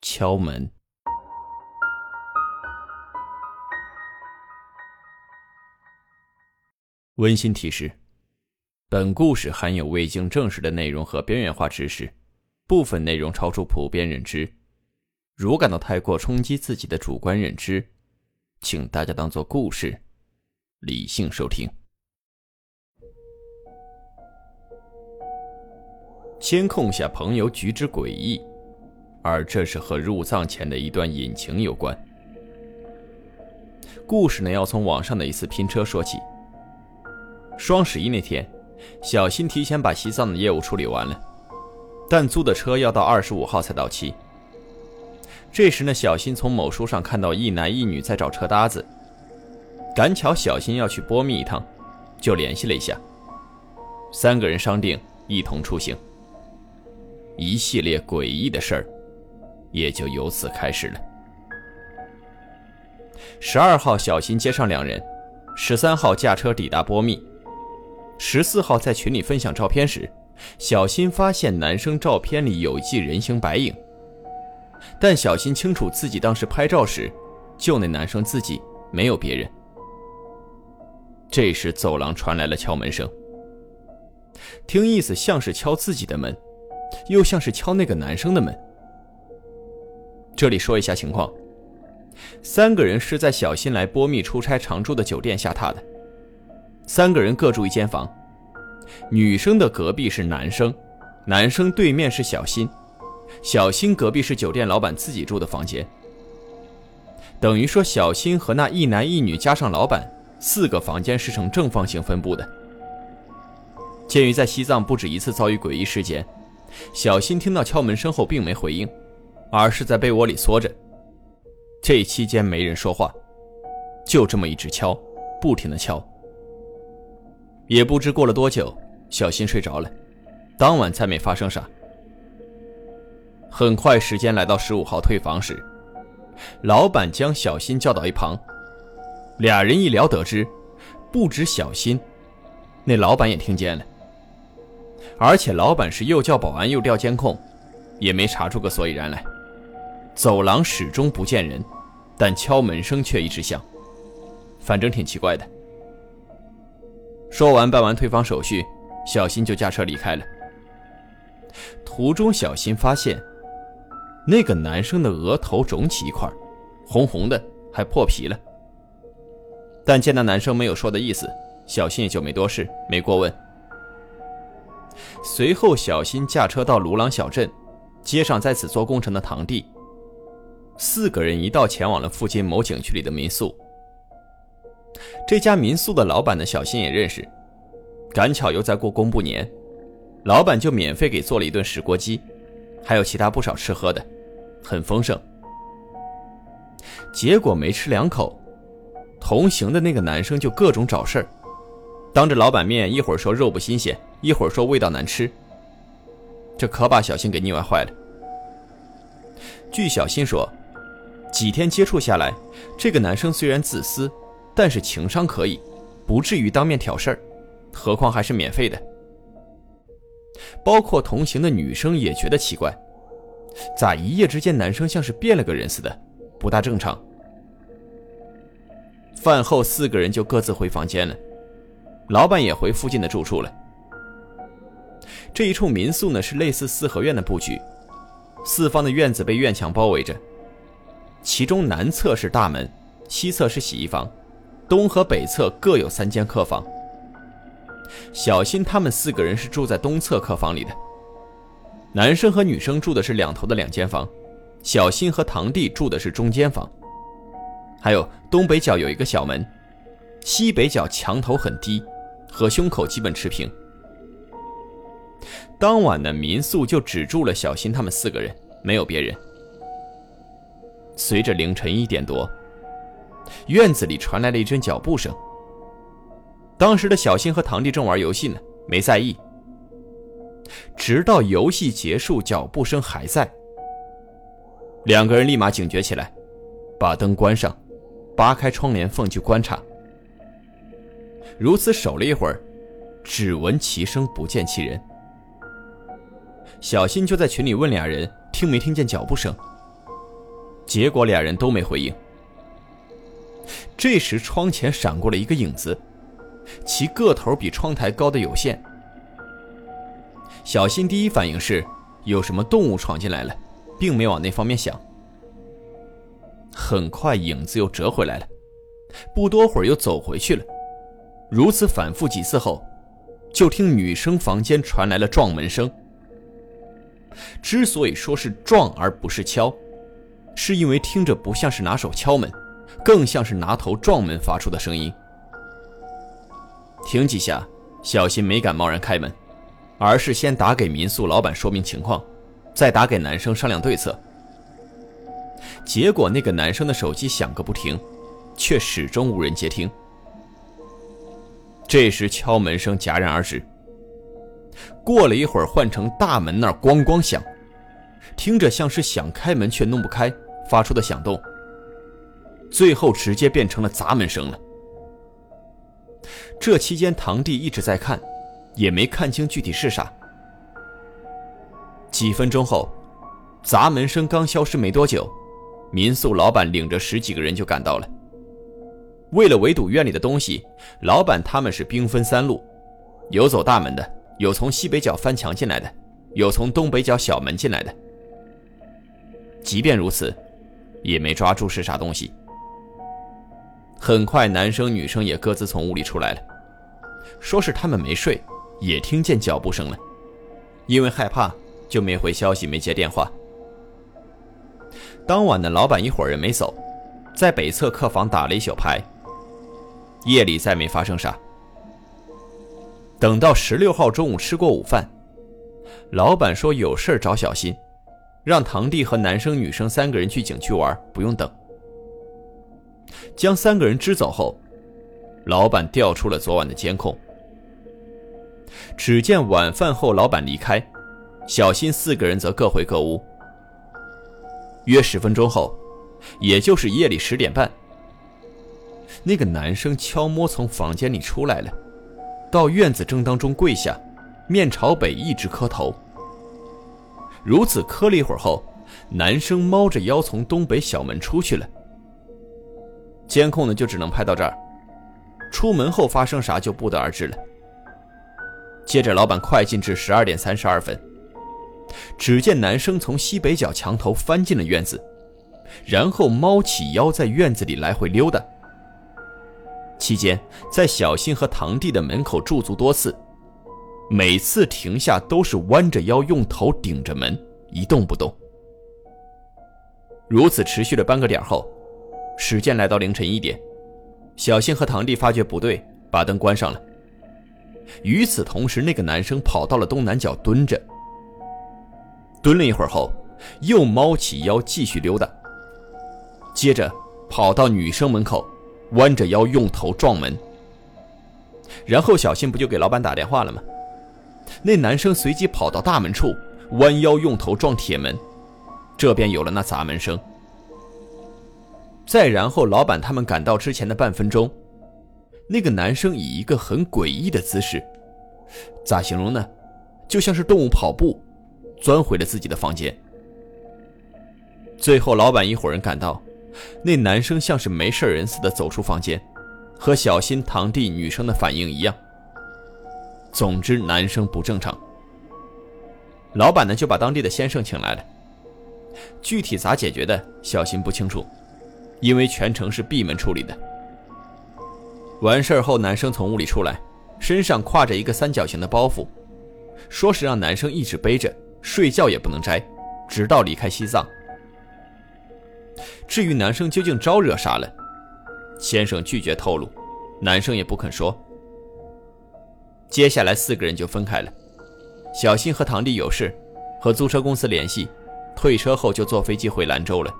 敲门。温馨提示：本故事含有未经证实的内容和边缘化知识，部分内容超出普遍认知。如感到太过冲击自己的主观认知，请大家当做故事，理性收听。监控下朋友举止诡异。而这是和入藏前的一段隐情有关。故事呢，要从网上的一次拼车说起。双十一那天，小新提前把西藏的业务处理完了，但租的车要到二十五号才到期。这时呢，小新从某书上看到一男一女在找车搭子，赶巧小新要去波密一趟，就联系了一下，三个人商定一同出行。一系列诡异的事儿。也就由此开始了。十二号，小新接上两人；十三号驾车抵达波密；十四号在群里分享照片时，小新发现男生照片里有一记人形白影。但小新清楚自己当时拍照时，就那男生自己，没有别人。这时走廊传来了敲门声，听意思像是敲自己的门，又像是敲那个男生的门。这里说一下情况：三个人是在小新来波密出差常住的酒店下榻的，三个人各住一间房。女生的隔壁是男生，男生对面是小新，小新隔壁是酒店老板自己住的房间。等于说，小新和那一男一女加上老板，四个房间是呈正方形分布的。鉴于在西藏不止一次遭遇诡异事件，小新听到敲门声后并没回应。而是在被窝里缩着。这期间没人说话，就这么一直敲，不停的敲。也不知过了多久，小新睡着了。当晚再没发生啥。很快时间来到十五号退房时，老板将小新叫到一旁，俩人一聊得知，不止小新，那老板也听见了。而且老板是又叫保安又调监控，也没查出个所以然来。走廊始终不见人，但敲门声却一直响，反正挺奇怪的。说完办完退房手续，小新就驾车离开了。途中，小新发现那个男生的额头肿起一块，红红的，还破皮了。但见那男生没有说的意思，小新也就没多事，没过问。随后，小新驾车到鲁朗小镇，接上在此做工程的堂弟。四个人一道前往了附近某景区里的民宿。这家民宿的老板呢，小新也认识，赶巧又在过公布年，老板就免费给做了一顿石锅鸡，还有其他不少吃喝的，很丰盛。结果没吃两口，同行的那个男生就各种找事儿，当着老板面一会儿说肉不新鲜，一会儿说味道难吃，这可把小新给腻歪坏了。据小新说。几天接触下来，这个男生虽然自私，但是情商可以，不至于当面挑事儿，何况还是免费的。包括同行的女生也觉得奇怪，咋一夜之间男生像是变了个人似的，不大正常。饭后四个人就各自回房间了，老板也回附近的住处了。这一处民宿呢是类似四合院的布局，四方的院子被院墙包围着。其中南侧是大门，西侧是洗衣房，东和北侧各有三间客房。小新他们四个人是住在东侧客房里的，男生和女生住的是两头的两间房，小新和堂弟住的是中间房。还有东北角有一个小门，西北角墙头很低，和胸口基本持平。当晚的民宿就只住了小新他们四个人，没有别人。随着凌晨一点多，院子里传来了一阵脚步声。当时的小新和堂弟正玩游戏呢，没在意。直到游戏结束，脚步声还在。两个人立马警觉起来，把灯关上，扒开窗帘缝去观察。如此守了一会儿，只闻其声不见其人。小新就在群里问俩人听没听见脚步声，结果俩人都没回应。这时窗前闪过了一个影子，其个头比窗台高的有限。小新第一反应是有什么动物闯进来了，并没往那方面想。很快影子又折回来了，不多会儿又走回去了。如此反复几次后，就听女生房间传来了撞门声。之所以说是撞而不是敲，是因为听着不像是拿手敲门，更像是拿头撞门发出的声音。停几下，小新没敢贸然开门。而是先打给民宿老板说明情况，再打给男生商量对策。结果那个男生的手机响个不停，却始终无人接听。这时敲门声戛然而止。过了一会儿，换成大门那儿咣咣响，听着像是想开门却弄不开发出的响动。最后直接变成了砸门声了。这期间堂弟一直在看。也没看清具体是啥。几分钟后，砸门声刚消失没多久，民宿老板领着十几个人就赶到了。为了围堵院里的东西，老板他们是兵分三路：有走大门的，有从西北角翻墙进来的，有从东北角小门进来的。即便如此，也没抓住是啥东西。很快，男生女生也各自从屋里出来了，说是他们没睡。也听见脚步声了，因为害怕，就没回消息，没接电话。当晚的老板一伙人没走，在北侧客房打了一宿牌。夜里再没发生啥。等到十六号中午吃过午饭，老板说有事找小新，让堂弟和男生女生三个人去景区玩，不用等。将三个人支走后，老板调出了昨晚的监控。只见晚饭后，老板离开，小新四个人则各回各屋。约十分钟后，也就是夜里十点半，那个男生悄摸从房间里出来了，到院子正当中跪下，面朝北一直磕头。如此磕了一会儿后，男生猫着腰从东北小门出去了。监控呢，就只能拍到这儿，出门后发生啥就不得而知了。接着，老板快进至十二点三十二分，只见男生从西北角墙头翻进了院子，然后猫起腰在院子里来回溜达。期间，在小新和堂弟的门口驻足多次，每次停下都是弯着腰，用头顶着门，一动不动。如此持续了半个点后，时间来到凌晨一点，小新和堂弟发觉不对，把灯关上了。与此同时，那个男生跑到了东南角蹲着，蹲了一会儿后，又猫起腰继续溜达。接着跑到女生门口，弯着腰用头撞门。然后小新不就给老板打电话了吗？那男生随即跑到大门处，弯腰用头撞铁门，这便有了那砸门声。再然后，老板他们赶到之前的半分钟。那个男生以一个很诡异的姿势，咋形容呢？就像是动物跑步，钻回了自己的房间。最后，老板一伙人赶到，那男生像是没事人似的走出房间，和小新堂弟女生的反应一样。总之，男生不正常。老板呢就把当地的先生请来了，具体咋解决的，小新不清楚，因为全程是闭门处理的。完事儿后，男生从屋里出来，身上挎着一个三角形的包袱，说是让男生一直背着，睡觉也不能摘，直到离开西藏。至于男生究竟招惹啥了，先生拒绝透露，男生也不肯说。接下来四个人就分开了，小新和堂弟有事，和租车公司联系，退车后就坐飞机回兰州了。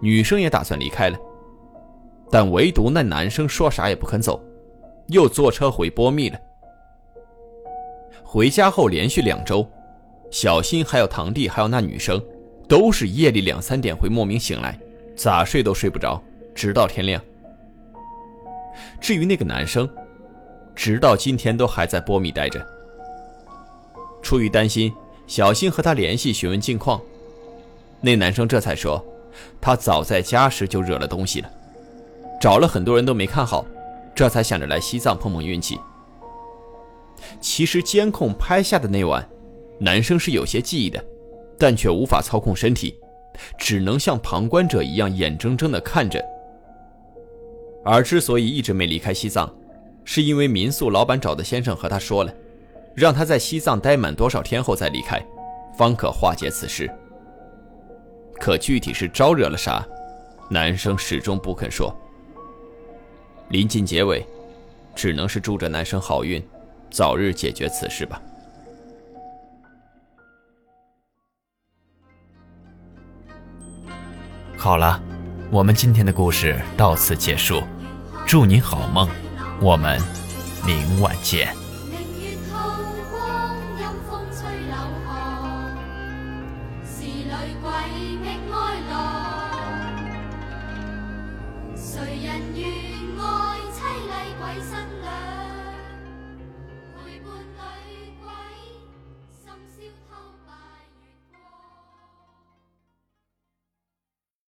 女生也打算离开了，但唯独那男生说啥也不肯走，又坐车回波密了。回家后连续两周，小新还有堂弟还有那女生，都是夜里两三点会莫名醒来，咋睡都睡不着，直到天亮。至于那个男生，直到今天都还在波密待着。出于担心，小新和他联系询问近况，那男生这才说，他早在家时就惹了东西了，找了很多人都没看好，这才想着来西藏碰碰运气。其实监控拍下的那晚，男生是有些记忆的，但却无法操控身体，只能像旁观者一样眼睁睁地看着。而之所以一直没离开西藏，是因为民宿老板找的先生和他说了。让他在西藏待满多少天后再离开，方可化解此事。可具体是招惹了啥，男生始终不肯说。临近结尾，只能是祝这男生好运，早日解决此事吧。好了，我们今天的故事到此结束，祝您好梦，我们明晚见。